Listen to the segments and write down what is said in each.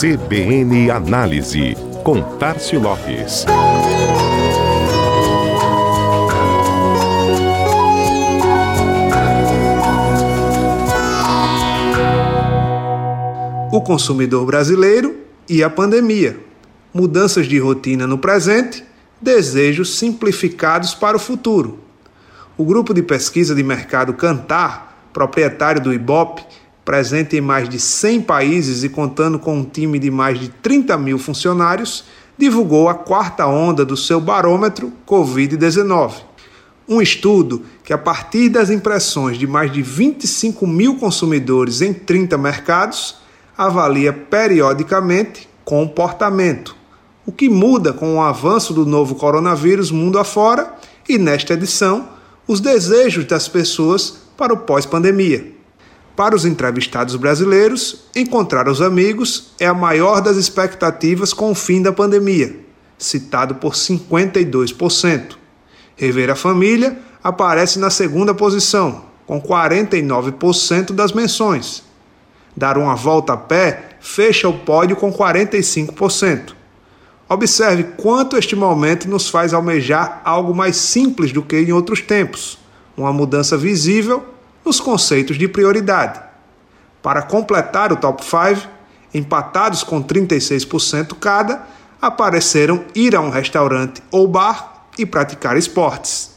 CBN Análise, com Tarcio Lopes. O consumidor brasileiro e a pandemia. Mudanças de rotina no presente, desejos simplificados para o futuro. O grupo de pesquisa de mercado Cantar, proprietário do Ibope, presente em mais de 100 países e contando com um time de mais de 30 mil funcionários, divulgou a quarta onda do seu barômetro Covid-19. Um estudo que, a partir das impressões de mais de 25 mil consumidores em 30 mercados, avalia periodicamente comportamento, o que muda com o avanço do novo coronavírus mundo afora e, nesta edição, os desejos das pessoas para o pós-pandemia. Para os entrevistados brasileiros, encontrar os amigos é a maior das expectativas com o fim da pandemia, citado por 52%. Rever a família aparece na segunda posição, com 49% das menções. Dar uma volta a pé fecha o pódio com 45%. Observe quanto este momento nos faz almejar algo mais simples do que em outros tempos, uma mudança visível nos conceitos de prioridade. Para completar o top 5, empatados com 36% cada, apareceram ir a um restaurante ou bar e praticar esportes.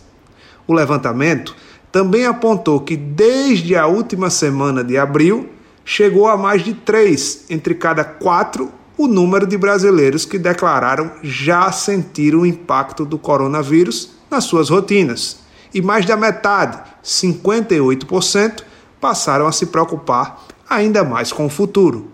O levantamento também apontou que desde a última semana de abril chegou a mais de 3 entre cada 4 o número de brasileiros que declararam já sentir o impacto do coronavírus nas suas rotinas e mais da metade, 58%, passaram a se preocupar ainda mais com o futuro.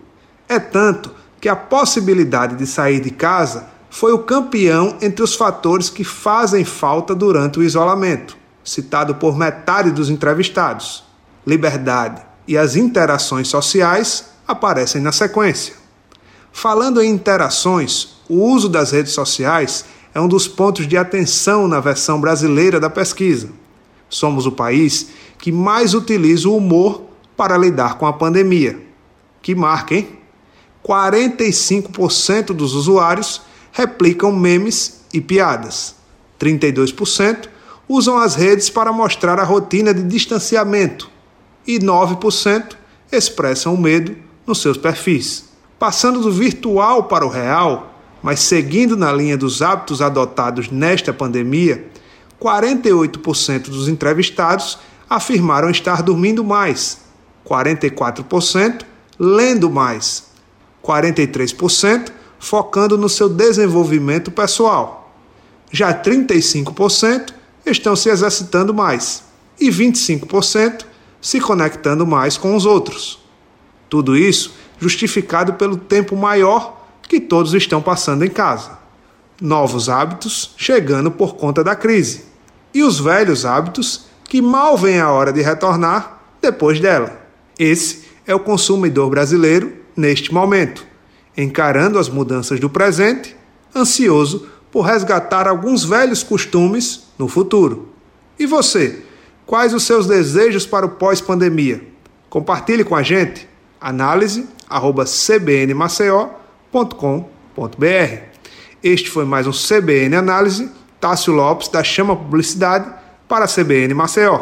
É tanto que a possibilidade de sair de casa foi o campeão entre os fatores que fazem falta durante o isolamento, citado por metade dos entrevistados. Liberdade e as interações sociais aparecem na sequência. Falando em interações, o uso das redes sociais é um dos pontos de atenção na versão brasileira da pesquisa. Somos o país que mais utiliza o humor para lidar com a pandemia. Que marca, hein? 45% dos usuários replicam memes e piadas. 32% usam as redes para mostrar a rotina de distanciamento. E 9% expressam o medo nos seus perfis. Passando do virtual para o real, mas seguindo na linha dos hábitos adotados nesta pandemia, 48% dos entrevistados afirmaram estar dormindo mais, 44% lendo mais, 43% focando no seu desenvolvimento pessoal. Já 35% estão se exercitando mais e 25% se conectando mais com os outros. Tudo isso justificado pelo tempo maior que todos estão passando em casa. Novos hábitos chegando por conta da crise. E os velhos hábitos que mal vem a hora de retornar depois dela. Esse é o consumidor brasileiro neste momento, encarando as mudanças do presente, ansioso por resgatar alguns velhos costumes no futuro. E você? Quais os seus desejos para o pós-pandemia? Compartilhe com a gente. Análise@cbnmaceió www.cbn.com.br. Este foi mais um CBN Análise. Tássio Lopes, da Chama Publicidade, para a CBN Maceió.